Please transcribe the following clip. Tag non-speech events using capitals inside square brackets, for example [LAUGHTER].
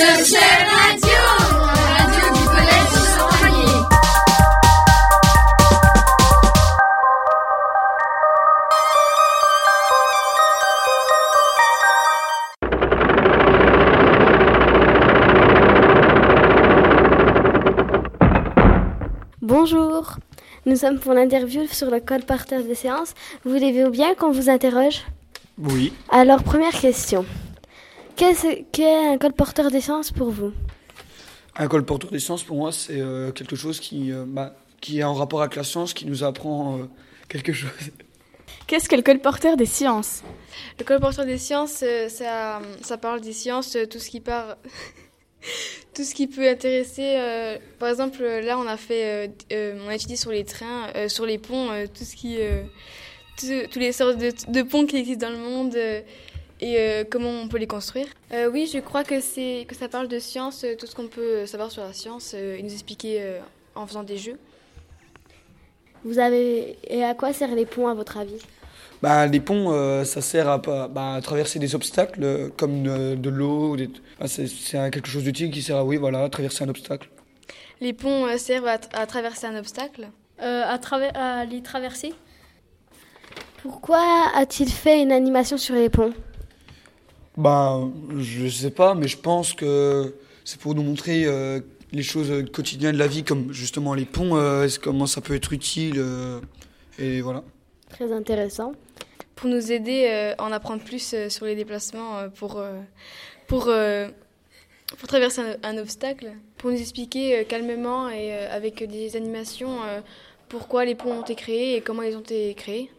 Radio, radio du collège Saint-Vallier. Bonjour, nous sommes pour l'interview sur le colporteur des séances. Voulez-vous bien qu'on vous interroge? Oui. Alors, première question. Qu'est-ce qu'est un colporteur des séances pour vous? Un colporteur des sciences, pour moi, c'est euh, quelque chose qui, euh, bah, qui est en rapport avec la science, qui nous apprend euh, quelque chose. Qu'est-ce que le colporteur des sciences? Le colporteur des sciences, euh, ça, ça parle des sciences, euh, tout ce qui part, [LAUGHS] tout ce qui peut intéresser. euh, par exemple, là, on a fait, euh, euh, on a étudié sur les trains, euh, sur les ponts, euh, tout ce qui, euh, tout- tous les sortes de, de ponts qui existent dans le monde euh, et euh, comment on peut les construire? Euh, oui, je crois que c'est que ça parle de science, euh, tout ce qu'on peut savoir sur la science euh, et nous expliquer euh, en faisant des jeux. Vous avez et à quoi servent les ponts à votre avis? Bah, les ponts, euh, ça sert à, bah, à traverser des obstacles, comme de, de l'eau. des- bah, c'est quelque chose d'utile qui sert à, oui, voilà, à traverser un obstacle. Les ponts euh, servent à, tra- à traverser un obstacle? Euh, à les traverser? Pourquoi a-t-il fait une animation sur les ponts? Bah, je sais pas, mais je pense que c'est pour nous montrer euh, les choses quotidiennes de la vie, comme justement les ponts, euh, comment ça peut être utile. euh, et voilà. Très intéressant. pour nous aider à en apprendre plus sur les déplacements pour, pour, pour traverser un, obstacle, pour nous expliquer calmement et avec des animations pourquoi les ponts ont été créés et comment ils ont été créés.